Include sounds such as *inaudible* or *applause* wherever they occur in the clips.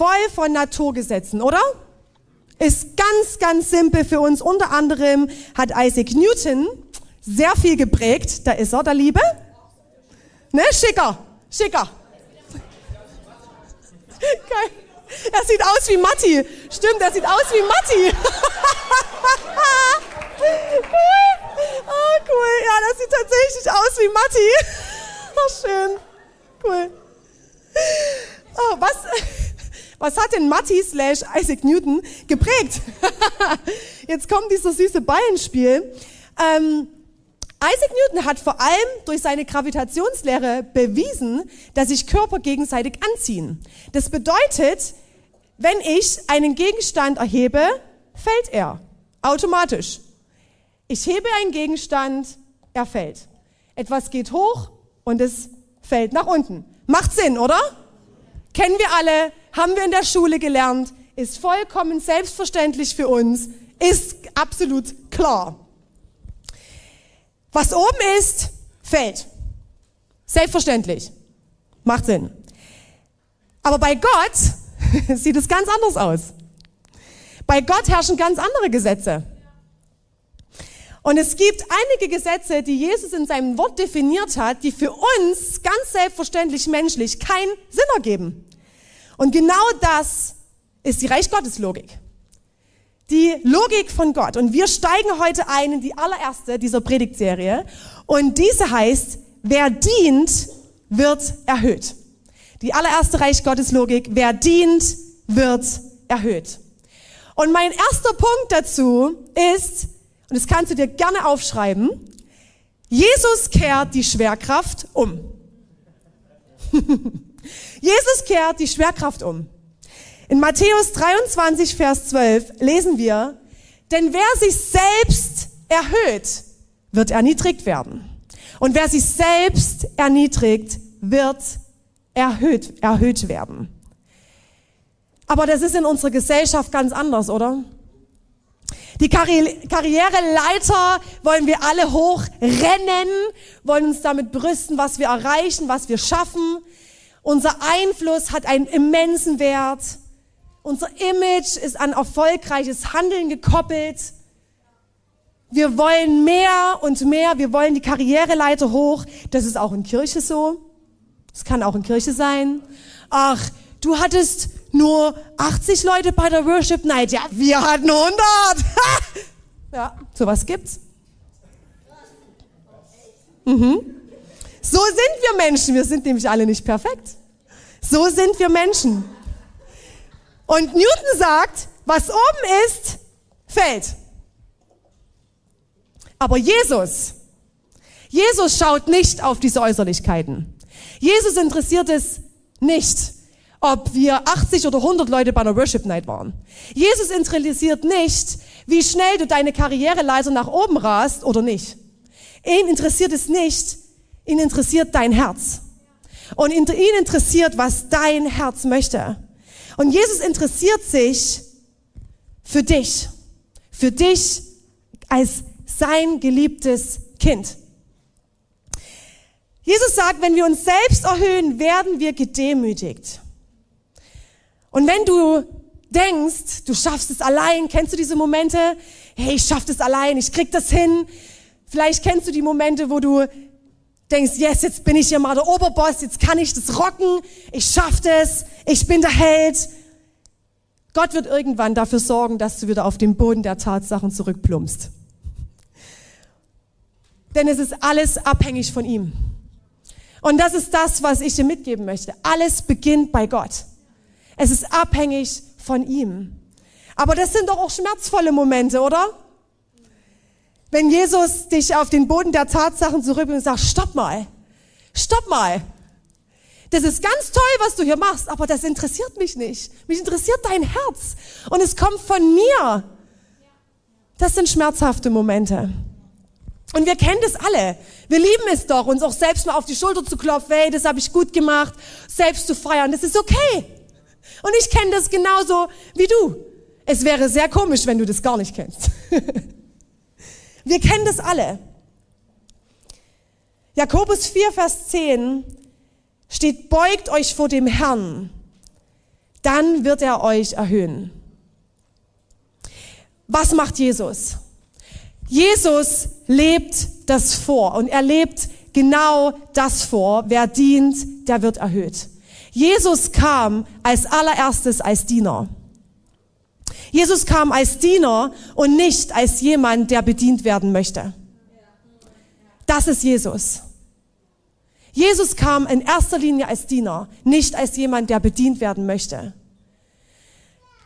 voll von Naturgesetzen, oder? Ist ganz, ganz simpel für uns. Unter anderem hat Isaac Newton sehr viel geprägt. Da ist er, der Liebe. Ne, schicker, schicker. Er sieht aus wie Matti. Stimmt, er sieht aus wie Matti. oh, *laughs* cool. Ja, das sieht tatsächlich aus wie Matti. Oh, *laughs* schön. Cool. Oh, was, was hat denn Matti slash Isaac Newton geprägt? *laughs* Jetzt kommt dieser süße Ball ins Spiel. Ähm, Isaac Newton hat vor allem durch seine Gravitationslehre bewiesen, dass sich Körper gegenseitig anziehen. Das bedeutet, wenn ich einen Gegenstand erhebe, fällt er automatisch. Ich hebe einen Gegenstand, er fällt. Etwas geht hoch und es fällt nach unten. Macht Sinn, oder? Kennen wir alle, haben wir in der Schule gelernt, ist vollkommen selbstverständlich für uns, ist absolut klar. Was oben ist, fällt. Selbstverständlich. Macht Sinn. Aber bei Gott *laughs* sieht es ganz anders aus. Bei Gott herrschen ganz andere Gesetze. Und es gibt einige Gesetze, die Jesus in seinem Wort definiert hat, die für uns ganz selbstverständlich menschlich keinen Sinn ergeben. Und genau das ist die Reich Gottes Logik. Die Logik von Gott. Und wir steigen heute ein in die allererste dieser Predigtserie. Und diese heißt, wer dient, wird erhöht. Die allererste Reich Gottes Logik, wer dient, wird erhöht. Und mein erster Punkt dazu ist, und das kannst du dir gerne aufschreiben, Jesus kehrt die Schwerkraft um. *laughs* Jesus kehrt die Schwerkraft um. In Matthäus 23, Vers 12 lesen wir, denn wer sich selbst erhöht, wird erniedrigt werden. Und wer sich selbst erniedrigt, wird erhöht, erhöht werden. Aber das ist in unserer Gesellschaft ganz anders, oder? Die Karri Karriereleiter wollen wir alle hochrennen, wollen uns damit brüsten, was wir erreichen, was wir schaffen. Unser Einfluss hat einen immensen Wert. Unser Image ist an erfolgreiches Handeln gekoppelt. Wir wollen mehr und mehr. Wir wollen die Karriereleiter hoch. Das ist auch in Kirche so. Das kann auch in Kirche sein. Ach, du hattest nur 80 Leute bei der Worship Night. Ja, wir hatten 100. *laughs* ja, sowas gibt's. Mhm. So sind wir Menschen. Wir sind nämlich alle nicht perfekt. So sind wir Menschen. Und Newton sagt, was oben ist, fällt. Aber Jesus, Jesus schaut nicht auf diese Äußerlichkeiten. Jesus interessiert es nicht, ob wir 80 oder 100 Leute bei einer Worship Night waren. Jesus interessiert nicht, wie schnell du deine Karriereleiter nach oben rast oder nicht. Ihn interessiert es nicht, ihn interessiert dein Herz. Und ihn interessiert, was dein Herz möchte. Und Jesus interessiert sich für dich. Für dich als sein geliebtes Kind. Jesus sagt, wenn wir uns selbst erhöhen, werden wir gedemütigt. Und wenn du denkst, du schaffst es allein, kennst du diese Momente? Hey, ich schaff das allein, ich krieg das hin. Vielleicht kennst du die Momente, wo du denkst, yes, jetzt bin ich hier mal der Oberboss, jetzt kann ich das rocken, ich schaff das, ich bin der Held. Gott wird irgendwann dafür sorgen, dass du wieder auf den Boden der Tatsachen zurückplumpst. Denn es ist alles abhängig von ihm. Und das ist das, was ich dir mitgeben möchte. Alles beginnt bei Gott. Es ist abhängig von ihm. Aber das sind doch auch schmerzvolle Momente, oder? Wenn Jesus dich auf den Boden der Tatsachen zurückbringt und sagt, stopp mal, stopp mal. Das ist ganz toll, was du hier machst, aber das interessiert mich nicht. Mich interessiert dein Herz. Und es kommt von mir. Das sind schmerzhafte Momente. Und wir kennen das alle. Wir lieben es doch, uns auch selbst mal auf die Schulter zu klopfen, hey, das habe ich gut gemacht, selbst zu feiern, das ist okay. Und ich kenne das genauso wie du. Es wäre sehr komisch, wenn du das gar nicht kennst. *laughs* wir kennen das alle. Jakobus 4, Vers 10 steht, beugt euch vor dem Herrn, dann wird er euch erhöhen. Was macht Jesus? Jesus lebt das vor und er lebt genau das vor. Wer dient, der wird erhöht. Jesus kam als allererstes als Diener. Jesus kam als Diener und nicht als jemand, der bedient werden möchte. Das ist Jesus. Jesus kam in erster Linie als Diener, nicht als jemand, der bedient werden möchte.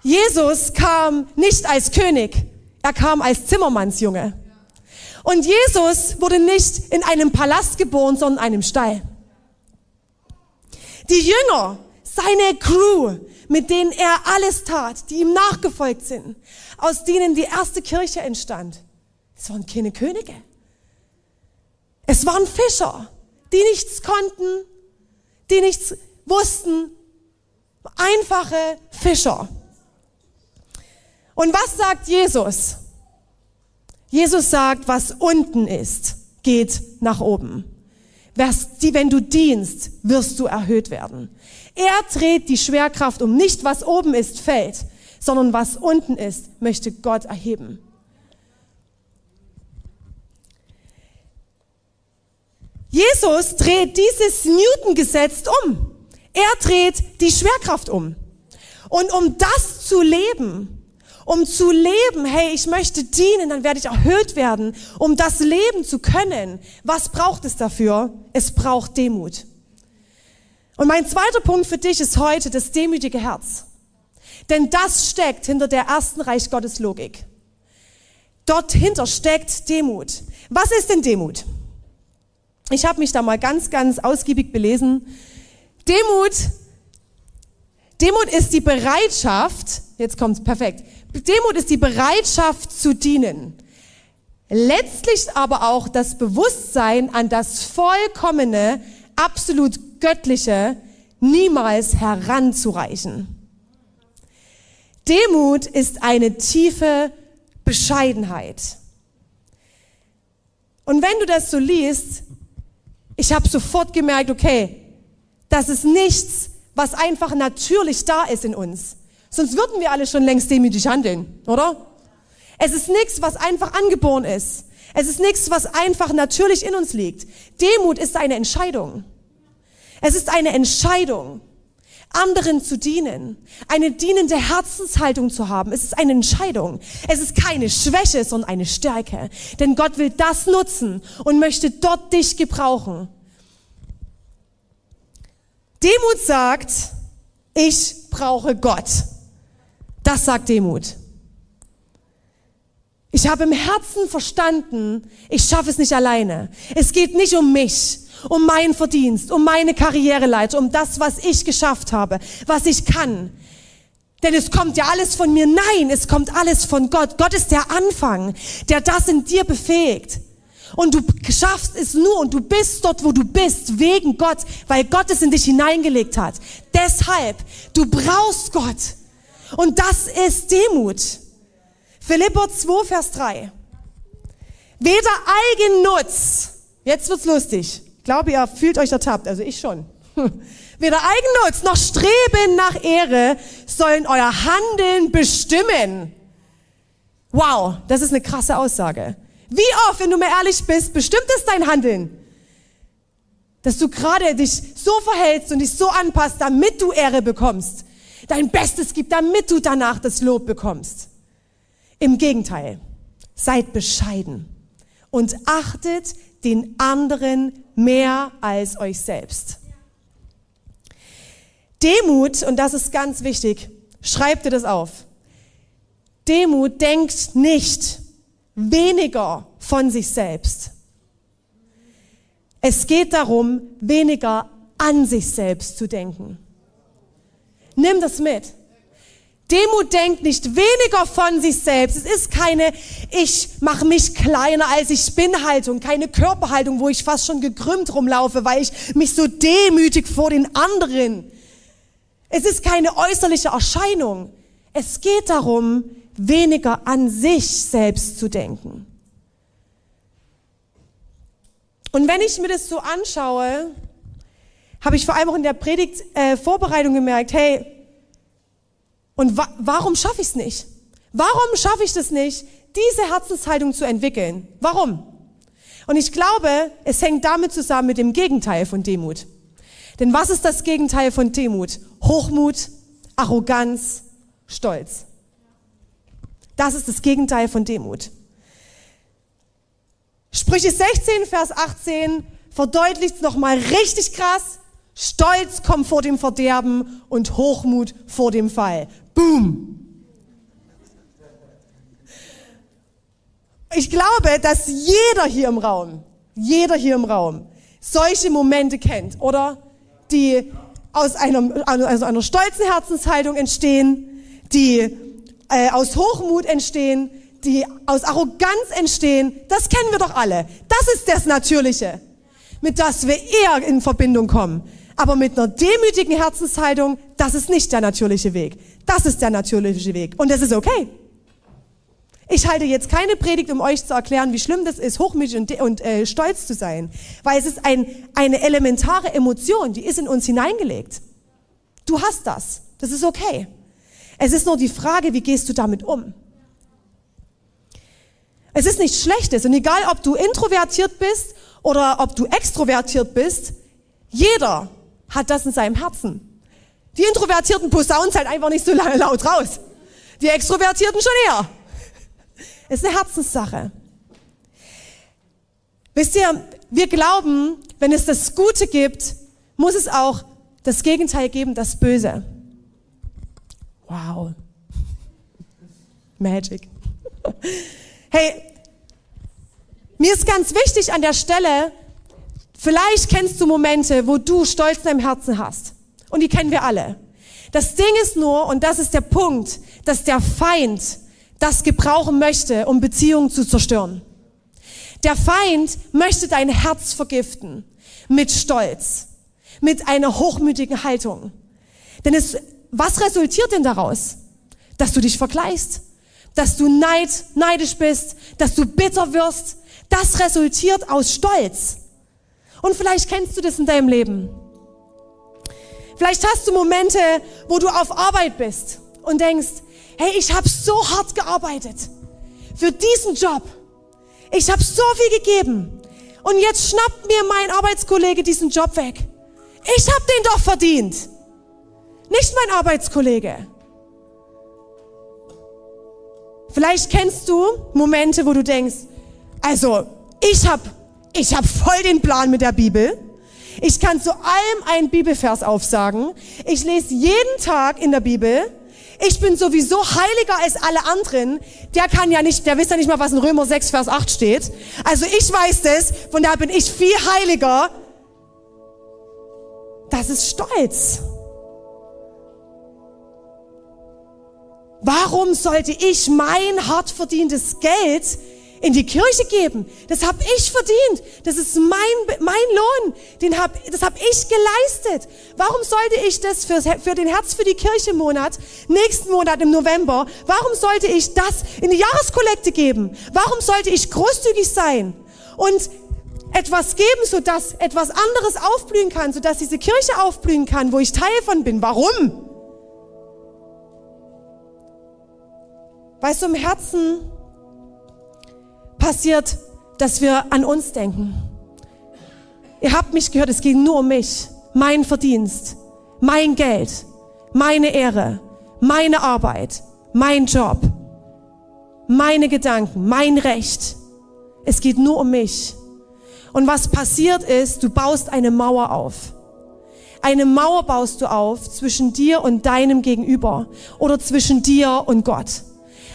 Jesus kam nicht als König, er kam als Zimmermannsjunge. Und Jesus wurde nicht in einem Palast geboren, sondern in einem Stall. Die Jünger, seine Crew, mit denen er alles tat, die ihm nachgefolgt sind, aus denen die erste Kirche entstand, es waren keine Könige. Es waren Fischer, die nichts konnten, die nichts wussten, einfache Fischer. Und was sagt Jesus? Jesus sagt, was unten ist, geht nach oben. Wenn du dienst, wirst du erhöht werden. Er dreht die Schwerkraft um. Nicht was oben ist, fällt, sondern was unten ist, möchte Gott erheben. Jesus dreht dieses Newton-Gesetz um. Er dreht die Schwerkraft um. Und um das zu leben, um zu leben, hey, ich möchte dienen, dann werde ich erhöht werden, um das leben zu können. Was braucht es dafür? Es braucht Demut. Und mein zweiter Punkt für dich ist heute das demütige Herz. Denn das steckt hinter der ersten Reich Gottes Logik. Dort hinter steckt Demut. Was ist denn Demut? Ich habe mich da mal ganz, ganz ausgiebig belesen. Demut, Demut ist die Bereitschaft, jetzt kommt's perfekt, Demut ist die Bereitschaft zu dienen. Letztlich aber auch das Bewusstsein an das vollkommene, absolut göttliche niemals heranzureichen. Demut ist eine tiefe Bescheidenheit. Und wenn du das so liest, ich habe sofort gemerkt, okay, das ist nichts, was einfach natürlich da ist in uns. Sonst würden wir alle schon längst demütig handeln, oder? Es ist nichts, was einfach angeboren ist. Es ist nichts, was einfach natürlich in uns liegt. Demut ist eine Entscheidung. Es ist eine Entscheidung, anderen zu dienen, eine dienende Herzenshaltung zu haben. Es ist eine Entscheidung. Es ist keine Schwäche, sondern eine Stärke. Denn Gott will das nutzen und möchte dort dich gebrauchen. Demut sagt, ich brauche Gott. Das sagt Demut. Ich habe im Herzen verstanden, ich schaffe es nicht alleine. Es geht nicht um mich, um meinen Verdienst, um meine Karriereleiter, um das, was ich geschafft habe, was ich kann. Denn es kommt ja alles von mir. Nein, es kommt alles von Gott. Gott ist der Anfang, der das in dir befähigt. Und du schaffst es nur und du bist dort, wo du bist, wegen Gott, weil Gott es in dich hineingelegt hat. Deshalb, du brauchst Gott. Und das ist Demut. Philipper 2, Vers 3. Weder Eigennutz, jetzt wird's lustig. Ich glaube, ihr fühlt euch ertappt, also ich schon. *laughs* Weder Eigennutz noch Streben nach Ehre sollen euer Handeln bestimmen. Wow, das ist eine krasse Aussage. Wie oft, wenn du mir ehrlich bist, bestimmt es dein Handeln? Dass du gerade dich so verhältst und dich so anpasst, damit du Ehre bekommst dein Bestes gibst, damit du danach das Lob bekommst. Im Gegenteil, seid bescheiden und achtet den anderen mehr als euch selbst. Demut, und das ist ganz wichtig, schreibt dir das auf. Demut denkt nicht weniger von sich selbst. Es geht darum, weniger an sich selbst zu denken. Nimm das mit. Demut denkt nicht weniger von sich selbst. Es ist keine ich mache mich kleiner als ich bin Haltung, keine Körperhaltung, wo ich fast schon gekrümmt rumlaufe, weil ich mich so demütig vor den anderen. Es ist keine äußerliche Erscheinung. Es geht darum, weniger an sich selbst zu denken. Und wenn ich mir das so anschaue, habe ich vor allem auch in der Predigt-Vorbereitung äh, gemerkt, hey, und wa warum schaffe ich es nicht? Warum schaffe ich das nicht, diese Herzenshaltung zu entwickeln? Warum? Und ich glaube, es hängt damit zusammen mit dem Gegenteil von Demut. Denn was ist das Gegenteil von Demut? Hochmut, Arroganz, Stolz. Das ist das Gegenteil von Demut. Sprüche 16, Vers 18 verdeutlicht es nochmal richtig krass. Stolz kommt vor dem Verderben und Hochmut vor dem Fall. Boom. Ich glaube, dass jeder hier im Raum, jeder hier im Raum solche Momente kennt, oder? Die aus einer, also einer stolzen Herzenshaltung entstehen, die äh, aus Hochmut entstehen, die aus Arroganz entstehen. Das kennen wir doch alle. Das ist das Natürliche, mit das wir eher in Verbindung kommen. Aber mit einer demütigen Herzenshaltung, das ist nicht der natürliche Weg. Das ist der natürliche Weg. Und das ist okay. Ich halte jetzt keine Predigt, um euch zu erklären, wie schlimm das ist, hochmütig und, und äh, stolz zu sein. Weil es ist ein, eine elementare Emotion, die ist in uns hineingelegt. Du hast das. Das ist okay. Es ist nur die Frage, wie gehst du damit um? Es ist nichts Schlechtes. Und egal, ob du introvertiert bist oder ob du extrovertiert bist, jeder hat das in seinem Herzen. Die Introvertierten posaunen es halt einfach nicht so lange laut raus. Die Extrovertierten schon eher. Es ist eine Herzenssache. Wisst ihr, wir glauben, wenn es das Gute gibt, muss es auch das Gegenteil geben, das Böse. Wow. Magic. Hey, mir ist ganz wichtig an der Stelle, vielleicht kennst du Momente, wo du Stolz in deinem Herzen hast. Und die kennen wir alle. Das Ding ist nur, und das ist der Punkt, dass der Feind das gebrauchen möchte, um Beziehungen zu zerstören. Der Feind möchte dein Herz vergiften mit Stolz, mit einer hochmütigen Haltung. Denn es, was resultiert denn daraus? Dass du dich vergleichst, dass du neid, neidisch bist, dass du bitter wirst. Das resultiert aus Stolz. Und vielleicht kennst du das in deinem Leben. Vielleicht hast du Momente, wo du auf Arbeit bist und denkst, hey, ich habe so hart gearbeitet für diesen Job. Ich habe so viel gegeben. Und jetzt schnappt mir mein Arbeitskollege diesen Job weg. Ich habe den doch verdient. Nicht mein Arbeitskollege. Vielleicht kennst du Momente, wo du denkst, also ich habe ich hab voll den Plan mit der Bibel. Ich kann zu allem einen Bibelvers aufsagen. Ich lese jeden Tag in der Bibel. Ich bin sowieso heiliger als alle anderen. Der kann ja nicht, der wisst ja nicht mal, was in Römer 6, Vers 8 steht. Also ich weiß das, von daher bin ich viel heiliger. Das ist Stolz. Warum sollte ich mein hart verdientes Geld in die Kirche geben. Das habe ich verdient. Das ist mein, mein Lohn. Den hab, das habe ich geleistet. Warum sollte ich das für, für den Herz für die Kirche Monat, nächsten Monat im November, warum sollte ich das in die Jahreskollekte geben? Warum sollte ich großzügig sein und etwas geben, sodass etwas anderes aufblühen kann, sodass diese Kirche aufblühen kann, wo ich Teil von bin? Warum? Weißt du, im Herzen passiert, dass wir an uns denken. Ihr habt mich gehört, es ging nur um mich, mein Verdienst, mein Geld, meine Ehre, meine Arbeit, mein Job, meine Gedanken, mein Recht. Es geht nur um mich. Und was passiert ist, du baust eine Mauer auf. Eine Mauer baust du auf zwischen dir und deinem Gegenüber oder zwischen dir und Gott.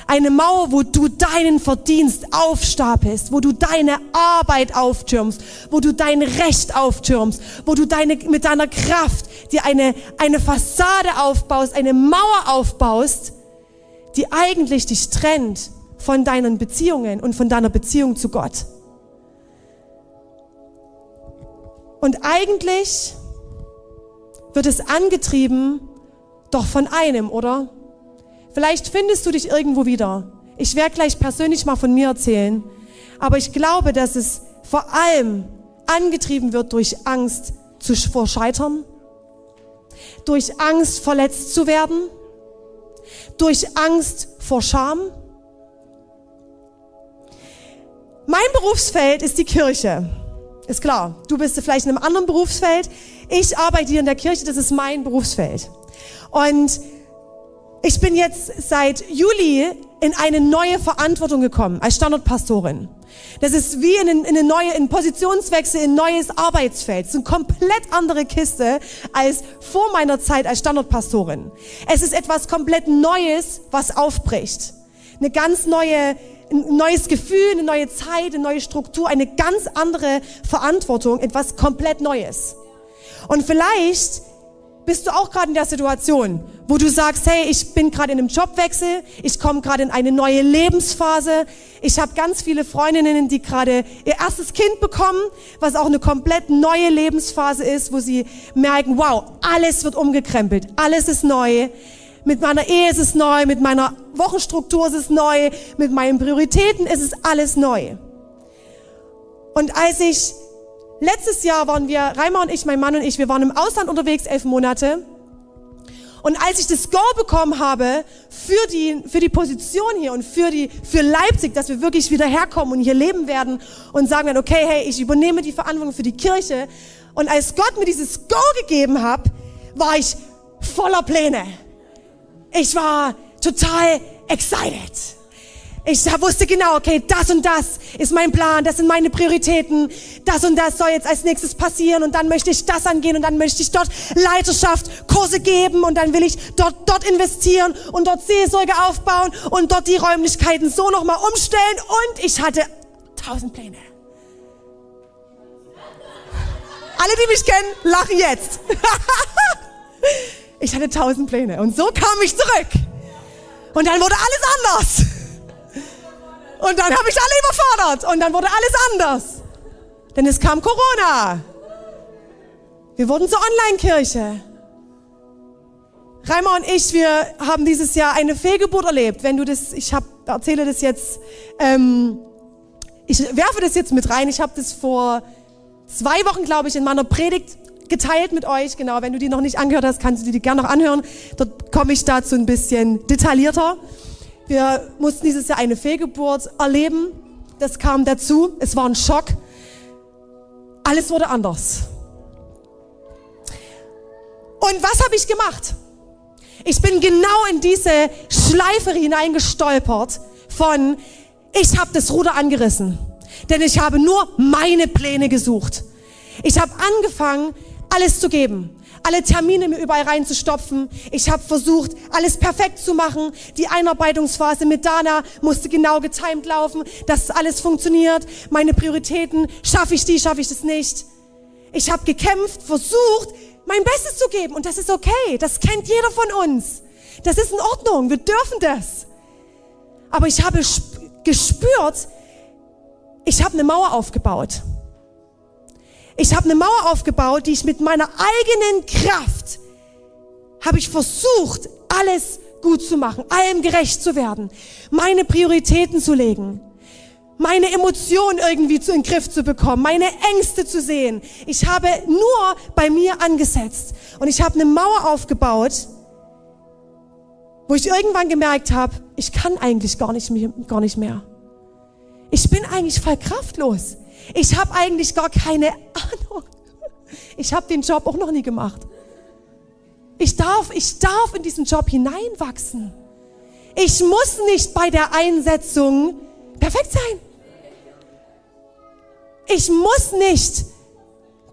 Eine Mauer, wo du deinen Verdienst aufstapelst, wo du deine Arbeit auftürmst, wo du dein Recht auftürmst, wo du deine, mit deiner Kraft dir eine, eine Fassade aufbaust, eine Mauer aufbaust, die eigentlich dich trennt von deinen Beziehungen und von deiner Beziehung zu Gott. Und eigentlich wird es angetrieben doch von einem, oder? Vielleicht findest du dich irgendwo wieder. Ich werde gleich persönlich mal von mir erzählen. Aber ich glaube, dass es vor allem angetrieben wird durch Angst zu, vor Scheitern, durch Angst verletzt zu werden, durch Angst vor Scham. Mein Berufsfeld ist die Kirche. Ist klar. Du bist vielleicht in einem anderen Berufsfeld. Ich arbeite hier in der Kirche. Das ist mein Berufsfeld. Und ich bin jetzt seit Juli in eine neue Verantwortung gekommen als Standortpastorin. Das ist wie in, eine neue, in Positionswechsel, in neues Arbeitsfeld. Das ist eine komplett andere Kiste als vor meiner Zeit als Standortpastorin. Es ist etwas komplett Neues, was aufbricht. Eine ganz neue, ein neues Gefühl, eine neue Zeit, eine neue Struktur, eine ganz andere Verantwortung, etwas komplett Neues. Und vielleicht bist du auch gerade in der Situation, wo du sagst, hey, ich bin gerade in einem Jobwechsel, ich komme gerade in eine neue Lebensphase. Ich habe ganz viele Freundinnen, die gerade ihr erstes Kind bekommen, was auch eine komplett neue Lebensphase ist, wo sie merken, wow, alles wird umgekrempelt, alles ist neu. Mit meiner Ehe ist es neu, mit meiner Wochenstruktur ist es neu, mit meinen Prioritäten ist es alles neu. Und als ich Letztes Jahr waren wir, Reimer und ich, mein Mann und ich, wir waren im Ausland unterwegs, elf Monate. Und als ich das Go bekommen habe für die, für die Position hier und für die, für Leipzig, dass wir wirklich wieder herkommen und hier leben werden und sagen dann, okay, hey, ich übernehme die Verantwortung für die Kirche. Und als Gott mir dieses Go gegeben hat, war ich voller Pläne. Ich war total excited. Ich wusste genau, okay, das und das ist mein Plan, das sind meine Prioritäten, das und das soll jetzt als nächstes passieren und dann möchte ich das angehen und dann möchte ich dort Leiterschaft, Kurse geben und dann will ich dort, dort investieren und dort Seelsorge aufbauen und dort die Räumlichkeiten so nochmal umstellen und ich hatte tausend Pläne. Alle, die mich kennen, lachen jetzt. *laughs* ich hatte tausend Pläne und so kam ich zurück. Und dann wurde alles anders. Und dann habe ich alle überfordert und dann wurde alles anders. Denn es kam Corona. Wir wurden zur Online-Kirche. Reimer und ich, wir haben dieses Jahr eine Fehlgeburt erlebt. Wenn du das, ich hab, erzähle das jetzt, ähm, ich werfe das jetzt mit rein. Ich habe das vor zwei Wochen, glaube ich, in meiner Predigt geteilt mit euch. Genau, wenn du die noch nicht angehört hast, kannst du die gerne noch anhören. Dort komme ich dazu ein bisschen detaillierter. Wir mussten dieses Jahr eine Fehlgeburt erleben. Das kam dazu. Es war ein Schock. Alles wurde anders. Und was habe ich gemacht? Ich bin genau in diese Schleife hineingestolpert von, ich habe das Ruder angerissen. Denn ich habe nur meine Pläne gesucht. Ich habe angefangen, alles zu geben alle Termine mir überall reinzustopfen. Ich habe versucht, alles perfekt zu machen. Die Einarbeitungsphase mit Dana musste genau getimt laufen, dass alles funktioniert. Meine Prioritäten, schaffe ich die, schaffe ich das nicht. Ich habe gekämpft, versucht, mein Bestes zu geben. Und das ist okay. Das kennt jeder von uns. Das ist in Ordnung. Wir dürfen das. Aber ich habe gespürt, ich habe eine Mauer aufgebaut. Ich habe eine Mauer aufgebaut, die ich mit meiner eigenen Kraft habe ich versucht, alles gut zu machen, allem gerecht zu werden, meine Prioritäten zu legen, meine Emotionen irgendwie zu in den Griff zu bekommen, meine Ängste zu sehen. Ich habe nur bei mir angesetzt und ich habe eine Mauer aufgebaut, wo ich irgendwann gemerkt habe, ich kann eigentlich gar nicht mehr, gar nicht mehr. Ich bin eigentlich voll kraftlos. Ich habe eigentlich gar keine Ahnung. Ich habe den Job auch noch nie gemacht. Ich darf, ich darf in diesen Job hineinwachsen. Ich muss nicht bei der Einsetzung perfekt sein. Ich muss nicht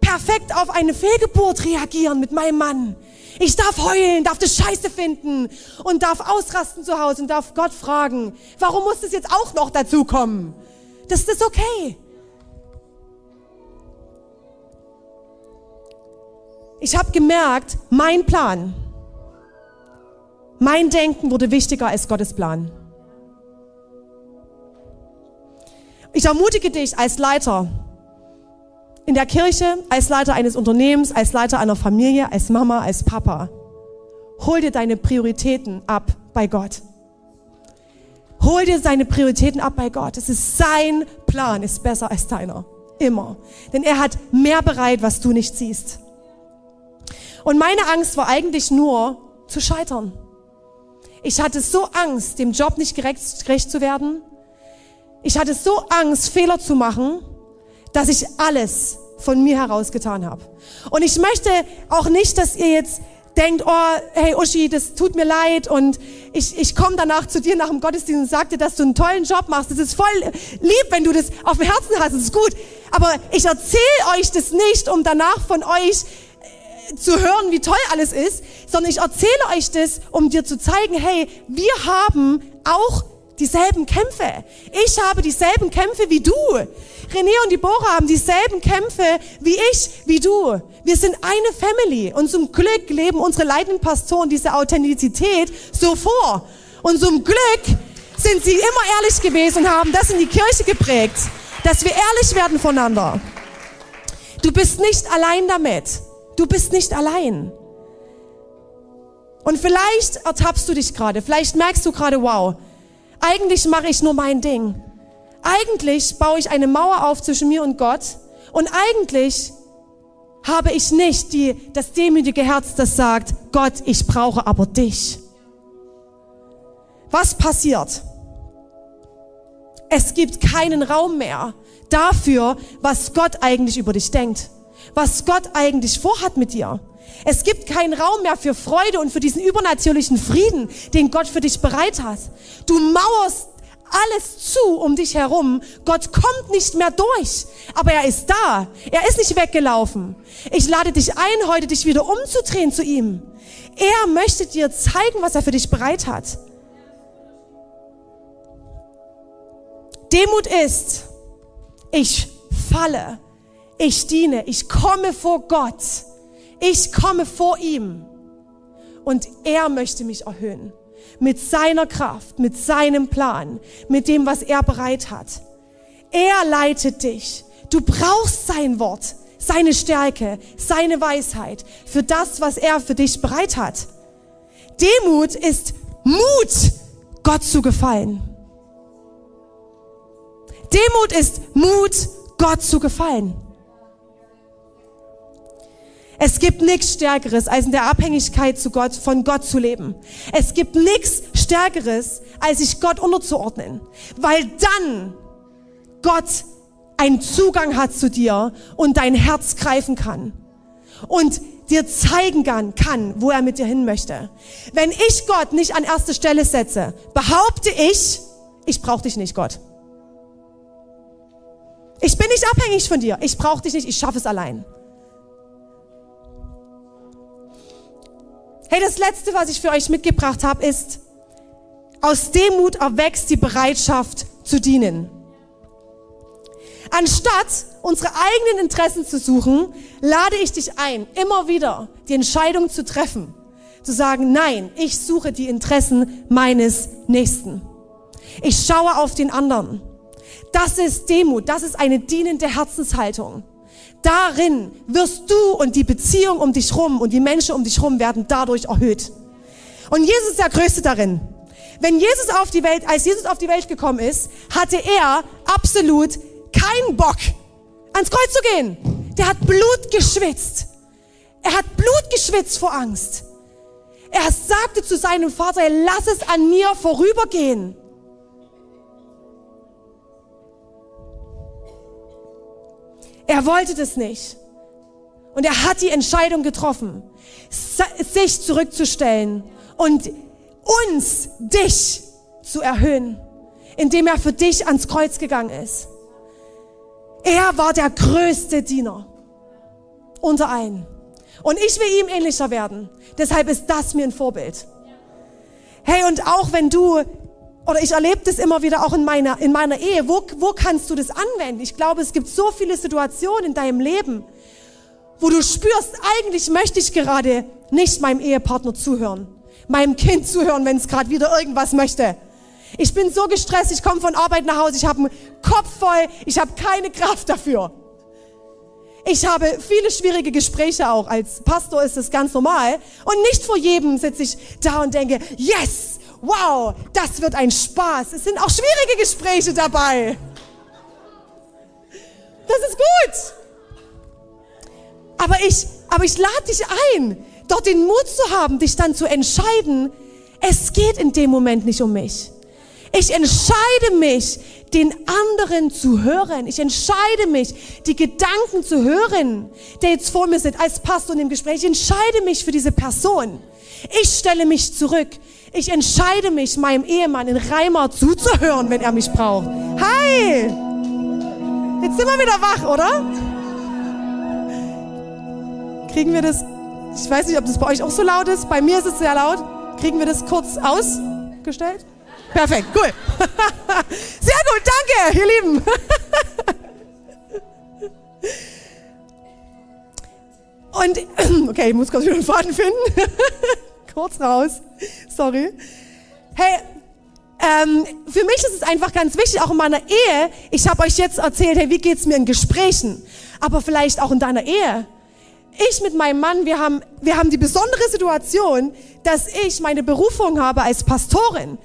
perfekt auf eine Fehlgeburt reagieren mit meinem Mann. Ich darf heulen, darf das Scheiße finden und darf ausrasten zu Hause und darf Gott fragen, warum muss das jetzt auch noch dazu kommen? Das ist okay. Ich habe gemerkt, mein Plan, mein Denken wurde wichtiger als Gottes Plan. Ich ermutige dich als Leiter in der Kirche, als Leiter eines Unternehmens, als Leiter einer Familie, als Mama, als Papa. Hol dir deine Prioritäten ab bei Gott. Hol dir seine Prioritäten ab bei Gott. Es ist sein Plan, ist besser als deiner. Immer. Denn er hat mehr bereit, was du nicht siehst. Und meine Angst war eigentlich nur zu scheitern. Ich hatte so Angst, dem Job nicht gerecht, gerecht zu werden. Ich hatte so Angst, Fehler zu machen, dass ich alles von mir herausgetan habe. Und ich möchte auch nicht, dass ihr jetzt denkt, oh, hey Uschi, das tut mir leid und ich, ich komme danach zu dir nach dem Gottesdienst und sag dir, dass du einen tollen Job machst. Das ist voll lieb, wenn du das auf dem Herzen hast, das ist gut. Aber ich erzähle euch das nicht, um danach von euch zu hören, wie toll alles ist, sondern ich erzähle euch das, um dir zu zeigen, hey, wir haben auch dieselben Kämpfe. Ich habe dieselben Kämpfe wie du. René und die Bora haben dieselben Kämpfe wie ich, wie du. Wir sind eine Family und zum Glück leben unsere leitenden Pastoren diese Authentizität so vor. Und zum Glück sind sie immer ehrlich gewesen und haben das in die Kirche geprägt, dass wir ehrlich werden voneinander. Du bist nicht allein damit. Du bist nicht allein. Und vielleicht ertappst du dich gerade, vielleicht merkst du gerade, wow, eigentlich mache ich nur mein Ding. Eigentlich baue ich eine Mauer auf zwischen mir und Gott und eigentlich habe ich nicht die, das demütige Herz, das sagt, Gott, ich brauche aber dich. Was passiert? Es gibt keinen Raum mehr dafür, was Gott eigentlich über dich denkt, was Gott eigentlich vorhat mit dir. Es gibt keinen Raum mehr für Freude und für diesen übernatürlichen Frieden, den Gott für dich bereit hat. Du mauerst alles zu um dich herum. Gott kommt nicht mehr durch, aber er ist da. Er ist nicht weggelaufen. Ich lade dich ein, heute dich wieder umzudrehen zu ihm. Er möchte dir zeigen, was er für dich bereit hat. Demut ist, ich falle, ich diene, ich komme vor Gott, ich komme vor ihm und er möchte mich erhöhen mit seiner Kraft, mit seinem Plan, mit dem, was er bereit hat. Er leitet dich. Du brauchst sein Wort, seine Stärke, seine Weisheit für das, was er für dich bereit hat. Demut ist Mut, Gott zu gefallen. Demut ist Mut, Gott zu gefallen. Es gibt nichts Stärkeres, als in der Abhängigkeit zu Gott, von Gott zu leben. Es gibt nichts Stärkeres, als sich Gott unterzuordnen. Weil dann Gott einen Zugang hat zu dir und dein Herz greifen kann. Und dir zeigen kann, wo er mit dir hin möchte. Wenn ich Gott nicht an erste Stelle setze, behaupte ich, ich brauche dich nicht, Gott. Ich bin nicht abhängig von dir. Ich brauche dich nicht. Ich schaffe es allein. Hey, das Letzte, was ich für euch mitgebracht habe, ist, aus Demut erwächst die Bereitschaft zu dienen. Anstatt unsere eigenen Interessen zu suchen, lade ich dich ein, immer wieder die Entscheidung zu treffen, zu sagen, nein, ich suche die Interessen meines Nächsten. Ich schaue auf den anderen. Das ist Demut, das ist eine dienende Herzenshaltung. Darin wirst du und die Beziehung um dich rum und die Menschen um dich rum werden dadurch erhöht. Und Jesus ist der Größte darin. Wenn Jesus auf die Welt, als Jesus auf die Welt gekommen ist, hatte er absolut keinen Bock, ans Kreuz zu gehen. Der hat Blut geschwitzt. Er hat Blut geschwitzt vor Angst. Er sagte zu seinem Vater, lass es an mir vorübergehen. Er wollte das nicht. Und er hat die Entscheidung getroffen, sich zurückzustellen und uns, dich zu erhöhen, indem er für dich ans Kreuz gegangen ist. Er war der größte Diener unter allen. Und ich will ihm ähnlicher werden. Deshalb ist das mir ein Vorbild. Hey, und auch wenn du, oder ich erlebe das immer wieder auch in meiner, in meiner Ehe, wo, wo kannst du das anwenden? Ich glaube, es gibt so viele Situationen in deinem Leben, wo du spürst, eigentlich möchte ich gerade nicht meinem Ehepartner zuhören, meinem Kind zuhören, wenn es gerade wieder irgendwas möchte. Ich bin so gestresst, ich komme von Arbeit nach Hause, ich habe einen Kopf voll, ich habe keine Kraft dafür. Ich habe viele schwierige Gespräche auch. Als Pastor ist es ganz normal. Und nicht vor jedem sitze ich da und denke, yes, wow, das wird ein Spaß. Es sind auch schwierige Gespräche dabei. Das ist gut. Aber ich, aber ich lade dich ein, dort den Mut zu haben, dich dann zu entscheiden, es geht in dem Moment nicht um mich. Ich entscheide mich, den anderen zu hören. Ich entscheide mich, die Gedanken zu hören, der jetzt vor mir sind, als Pastor in dem Gespräch. Ich entscheide mich für diese Person. Ich stelle mich zurück. Ich entscheide mich, meinem Ehemann in Reimer zuzuhören, wenn er mich braucht. Hi! Jetzt sind wir wieder wach, oder? Kriegen wir das? Ich weiß nicht, ob das bei euch auch so laut ist. Bei mir ist es sehr laut. Kriegen wir das kurz ausgestellt? Perfekt, cool. *laughs* Sehr gut, danke, ihr Lieben. *laughs* Und, *clears throat* okay, ich muss kurz wieder einen Faden finden. *laughs* kurz raus. Sorry. Hey, ähm, für mich ist es einfach ganz wichtig, auch in meiner Ehe. Ich habe euch jetzt erzählt, hey, wie geht's mir in Gesprächen? Aber vielleicht auch in deiner Ehe. Ich mit meinem Mann, wir haben, wir haben die besondere Situation, dass ich meine Berufung habe als Pastorin.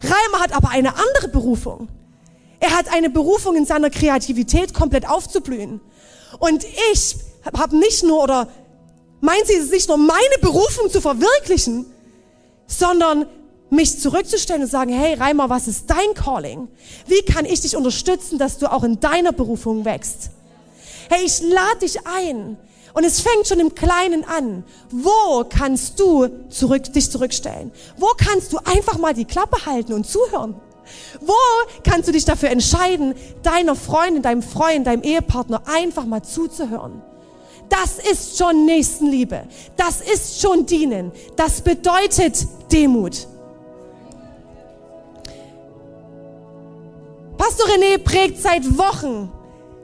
Reimer hat aber eine andere Berufung. Er hat eine Berufung in seiner Kreativität komplett aufzublühen. Und ich habe nicht nur, oder meint sie, es nicht nur meine Berufung zu verwirklichen, sondern mich zurückzustellen und sagen, hey Reimer, was ist dein Calling? Wie kann ich dich unterstützen, dass du auch in deiner Berufung wächst? Hey, ich lade dich ein, und es fängt schon im Kleinen an. Wo kannst du zurück, dich zurückstellen? Wo kannst du einfach mal die Klappe halten und zuhören? Wo kannst du dich dafür entscheiden, deiner Freundin, deinem Freund, deinem Ehepartner einfach mal zuzuhören? Das ist schon Nächstenliebe. Das ist schon Dienen. Das bedeutet Demut. Pastor René prägt seit Wochen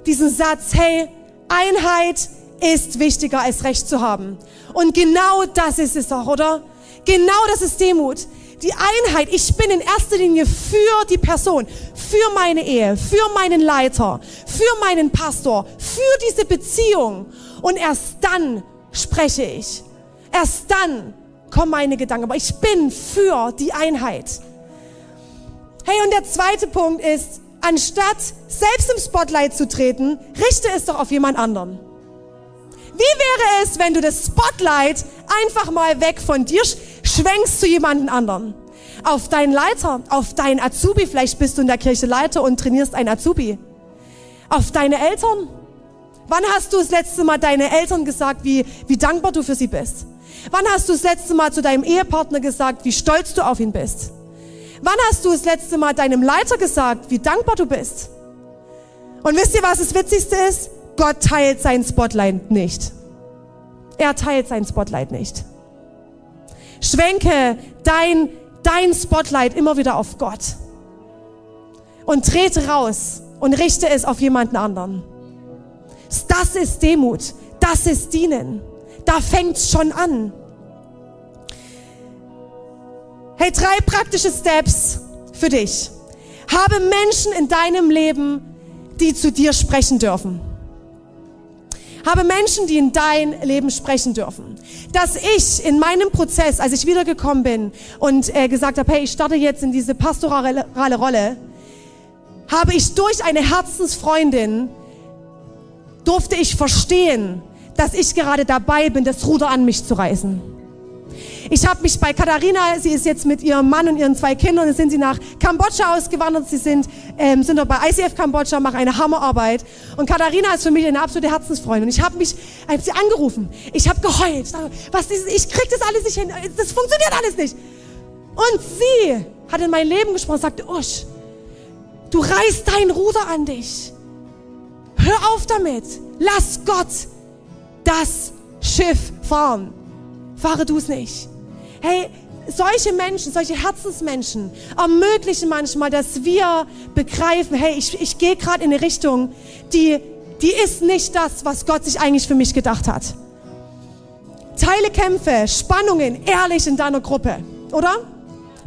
diesen Satz, hey, Einheit ist wichtiger als Recht zu haben. Und genau das ist es doch, oder? Genau das ist Demut. Die Einheit, ich bin in erster Linie für die Person, für meine Ehe, für meinen Leiter, für meinen Pastor, für diese Beziehung. Und erst dann spreche ich. Erst dann kommen meine Gedanken. Aber ich bin für die Einheit. Hey, und der zweite Punkt ist, anstatt selbst im Spotlight zu treten, richte es doch auf jemand anderen. Wie wäre es, wenn du das Spotlight einfach mal weg von dir schwenkst zu jemandem anderen? Auf deinen Leiter, auf deinen Azubi, vielleicht bist du in der Kirche Leiter und trainierst einen Azubi. Auf deine Eltern. Wann hast du das letzte Mal deine Eltern gesagt, wie, wie dankbar du für sie bist? Wann hast du das letzte Mal zu deinem Ehepartner gesagt, wie stolz du auf ihn bist? Wann hast du das letzte Mal deinem Leiter gesagt, wie dankbar du bist? Und wisst ihr, was das Witzigste ist? Gott teilt sein Spotlight nicht. Er teilt sein Spotlight nicht. Schwenke dein, dein Spotlight immer wieder auf Gott. Und trete raus und richte es auf jemanden anderen. Das ist Demut. Das ist Dienen. Da fängt's schon an. Hey, drei praktische Steps für dich. Habe Menschen in deinem Leben, die zu dir sprechen dürfen. Habe Menschen, die in dein Leben sprechen dürfen. Dass ich in meinem Prozess, als ich wiedergekommen bin und äh, gesagt habe, hey, ich starte jetzt in diese pastorale Rolle, habe ich durch eine Herzensfreundin, durfte ich verstehen, dass ich gerade dabei bin, das Ruder an mich zu reißen. Ich habe mich bei Katharina, sie ist jetzt mit ihrem Mann und ihren zwei Kindern, sind sie nach Kambodscha ausgewandert. Sie sind, ähm, sind dort bei ICF Kambodscha, machen eine Hammerarbeit. Und Katharina ist für mich eine absolute Herzensfreundin. Und ich habe mich, hab sie angerufen. Ich habe geheult. Was ich krieg das alles nicht hin. Das funktioniert alles nicht. Und sie hat in mein Leben gesprochen und sagte, Usch, du reißt dein Ruder an dich. Hör auf damit. Lass Gott das Schiff fahren. Fahre du es nicht. Hey, solche Menschen, solche Herzensmenschen ermöglichen manchmal, dass wir begreifen, hey, ich, ich gehe gerade in eine Richtung, die, die ist nicht das, was Gott sich eigentlich für mich gedacht hat. Teile Kämpfe, Spannungen ehrlich in deiner Gruppe, oder?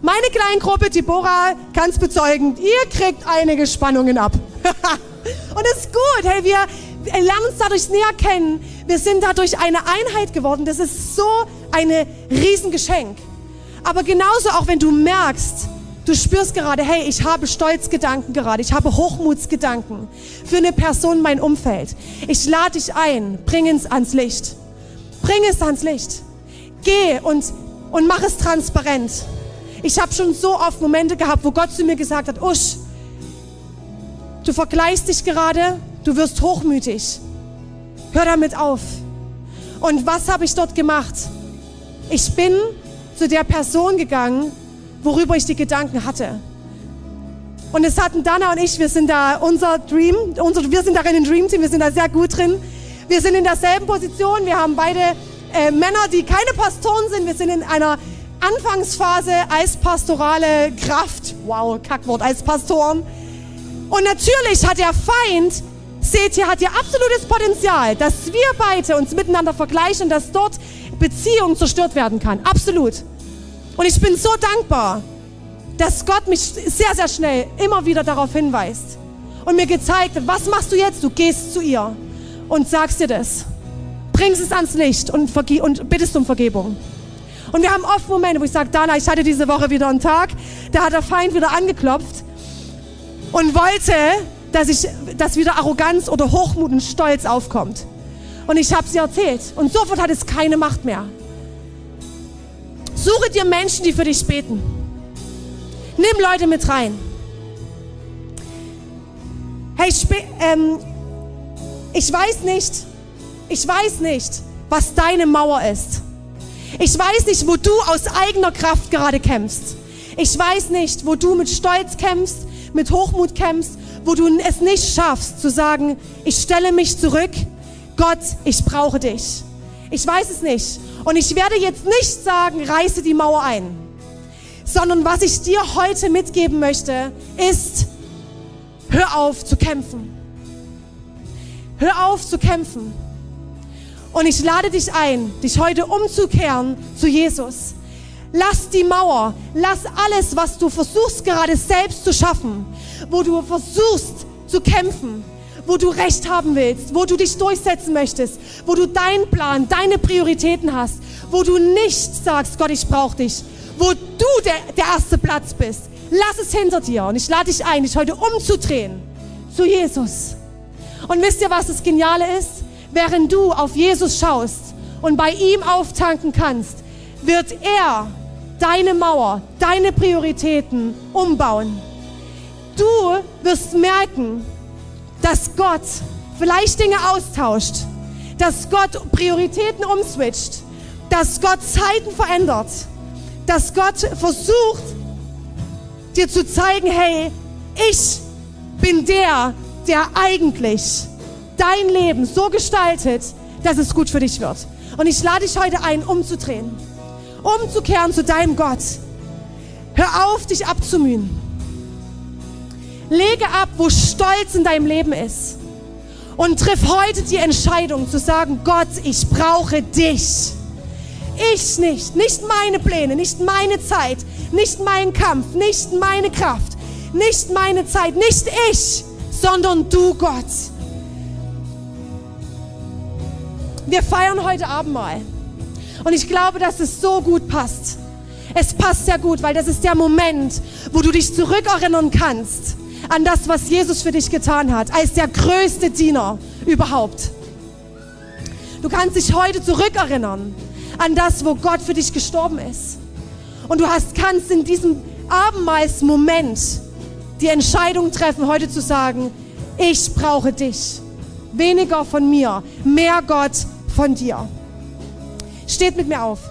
Meine kleine Gruppe, Deborah, kann es bezeugen, ihr kriegt einige Spannungen ab. *laughs* Und es ist gut, hey, wir lernen uns dadurch näher kennen. Wir sind dadurch eine Einheit geworden. Das ist so ein Riesengeschenk. Aber genauso auch, wenn du merkst, du spürst gerade, hey, ich habe Stolzgedanken gerade, ich habe Hochmutsgedanken für eine Person in meinem Umfeld. Ich lade dich ein, bring es ans Licht. Bring es ans Licht. Geh und, und mach es transparent. Ich habe schon so oft Momente gehabt, wo Gott zu mir gesagt hat, Usch, du vergleichst dich gerade, du wirst hochmütig. Hör damit auf. Und was habe ich dort gemacht? Ich bin zu der Person gegangen, worüber ich die Gedanken hatte. Und es hatten Dana und ich, wir sind da unser Dream, unser, wir sind darin ein Dream Team, wir sind da sehr gut drin. Wir sind in derselben Position, wir haben beide äh, Männer, die keine Pastoren sind, wir sind in einer Anfangsphase als pastorale Kraft. Wow, Kackwort, als Pastoren. Und natürlich hat der Feind, seht ihr, hat ja absolutes Potenzial, dass wir beide uns miteinander vergleichen und dass dort Beziehung zerstört werden kann. Absolut. Und ich bin so dankbar, dass Gott mich sehr, sehr schnell immer wieder darauf hinweist und mir gezeigt hat, was machst du jetzt? Du gehst zu ihr und sagst dir das. Bringst es ans Licht und, und bittest um Vergebung. Und wir haben oft Momente, wo ich sage, Dana, ich hatte diese Woche wieder einen Tag, da hat der Feind wieder angeklopft und wollte, dass, ich, dass wieder Arroganz oder Hochmut und Stolz aufkommt. Und ich habe sie erzählt. Und sofort hat es keine Macht mehr. Suche dir Menschen, die für dich beten. Nimm Leute mit rein. Hey, ähm, ich weiß nicht, ich weiß nicht, was deine Mauer ist. Ich weiß nicht, wo du aus eigener Kraft gerade kämpfst. Ich weiß nicht, wo du mit Stolz kämpfst, mit Hochmut kämpfst, wo du es nicht schaffst zu sagen, ich stelle mich zurück, Gott, ich brauche dich. Ich weiß es nicht. Und ich werde jetzt nicht sagen, reiße die Mauer ein, sondern was ich dir heute mitgeben möchte, ist, hör auf zu kämpfen. Hör auf zu kämpfen. Und ich lade dich ein, dich heute umzukehren zu Jesus. Lass die Mauer, lass alles, was du versuchst gerade selbst zu schaffen, wo du versuchst zu kämpfen, wo du Recht haben willst, wo du dich durchsetzen möchtest, wo du deinen Plan, deine Prioritäten hast, wo du nicht sagst, Gott, ich brauche dich, wo du der, der erste Platz bist. Lass es hinter dir. Und ich lade dich ein, dich heute umzudrehen zu Jesus. Und wisst ihr, was das Geniale ist? Während du auf Jesus schaust und bei ihm auftanken kannst, wird er deine Mauer, deine Prioritäten umbauen. Du wirst merken, dass Gott vielleicht Dinge austauscht, dass Gott Prioritäten umswitcht, dass Gott Zeiten verändert, dass Gott versucht, dir zu zeigen, hey, ich bin der, der eigentlich dein Leben so gestaltet, dass es gut für dich wird. Und ich lade dich heute ein, umzudrehen, umzukehren zu deinem Gott. Hör auf, dich abzumühen. Lege ab, wo Stolz in deinem Leben ist. Und triff heute die Entscheidung zu sagen, Gott, ich brauche dich. Ich nicht, nicht meine Pläne, nicht meine Zeit, nicht mein Kampf, nicht meine Kraft, nicht meine Zeit, nicht ich, sondern du, Gott. Wir feiern heute Abend mal. Und ich glaube, dass es so gut passt. Es passt sehr gut, weil das ist der Moment, wo du dich zurückerinnern kannst an das, was Jesus für dich getan hat, als der größte Diener überhaupt. Du kannst dich heute zurückerinnern an das, wo Gott für dich gestorben ist. Und du hast, kannst in diesem Abendmahlsmoment die Entscheidung treffen, heute zu sagen, ich brauche dich. Weniger von mir, mehr Gott von dir. Steht mit mir auf.